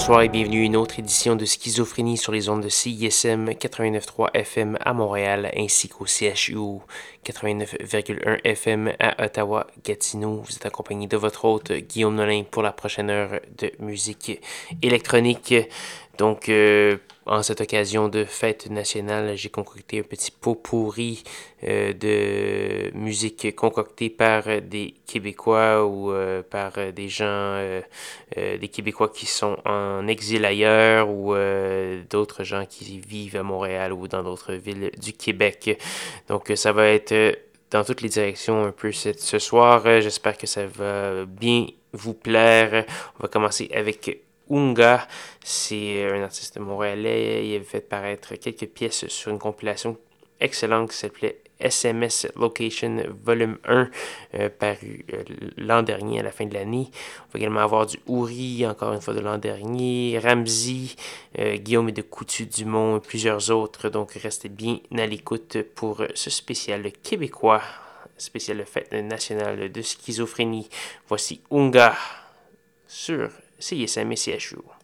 Bonsoir et bienvenue à une autre édition de Schizophrénie sur les ondes de CISM 89.3 FM à Montréal ainsi qu'au CHU 89.1 FM à Ottawa-Gatineau. Vous êtes accompagné de votre hôte Guillaume Nolin pour la prochaine heure de musique électronique. Donc, euh, en cette occasion de fête nationale, j'ai concocté un petit pot pourri euh, de musique concoctée par des Québécois ou euh, par des gens, euh, des Québécois qui sont en exil ailleurs ou d'autres gens qui vivent à Montréal ou dans d'autres villes du Québec. Donc ça va être dans toutes les directions un peu ce soir. J'espère que ça va bien vous plaire. On va commencer avec Unga. C'est un artiste montréalais. Il avait fait paraître quelques pièces sur une compilation excellente qui s'appelait SMS Location Volume 1, euh, paru euh, l'an dernier, à la fin de l'année. On va également avoir du Ouri, encore une fois de l'an dernier, Ramsey, euh, Guillaume de Coutu-Dumont et plusieurs autres. Donc restez bien à l'écoute pour ce spécial québécois, spécial fête nationale de schizophrénie. Voici Unga sur CISM et CHU.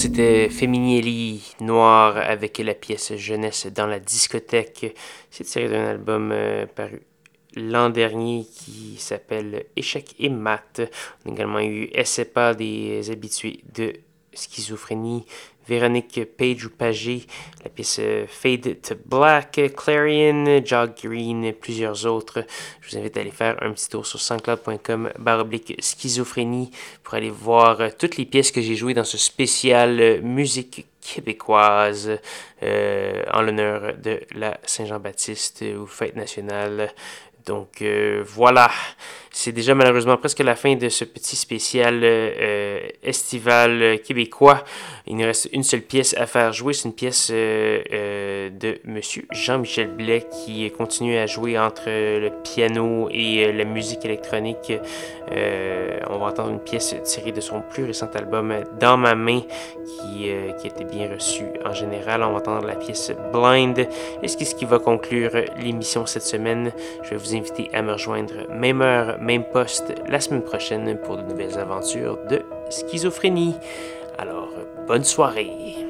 C'était Feminielli Noir avec la pièce Jeunesse dans la discothèque. C'est tiré d'un album euh, paru l'an dernier qui s'appelle Échec et maths. On a également eu SEPA des habitués de schizophrénie Véronique Page ou Pagé, la pièce euh, Fade to Black, Clarion, Jog Green, plusieurs autres. Je vous invite à aller faire un petit tour sur soundcloud.com baroblique schizophrénie pour aller voir euh, toutes les pièces que j'ai jouées dans ce spécial euh, musique québécoise en l'honneur de la Saint-Jean-Baptiste ou fête nationale. Donc voilà, c'est déjà malheureusement presque la fin de ce petit spécial euh, estival québécois. Il nous reste une seule pièce à faire jouer. C'est une pièce euh, euh, de Monsieur Jean-Michel Blais qui continue à jouer entre le piano et la musique électronique. on va entendre une pièce tirée de son plus récent album Dans ma main qui, qui a bien reçu en général. On va entendre la pièce Blind. Et ce qui va conclure l'émission cette semaine. Je vais vous inviter à me rejoindre même heure, même poste la semaine prochaine pour de nouvelles aventures de schizophrénie. Alors, bonne soirée.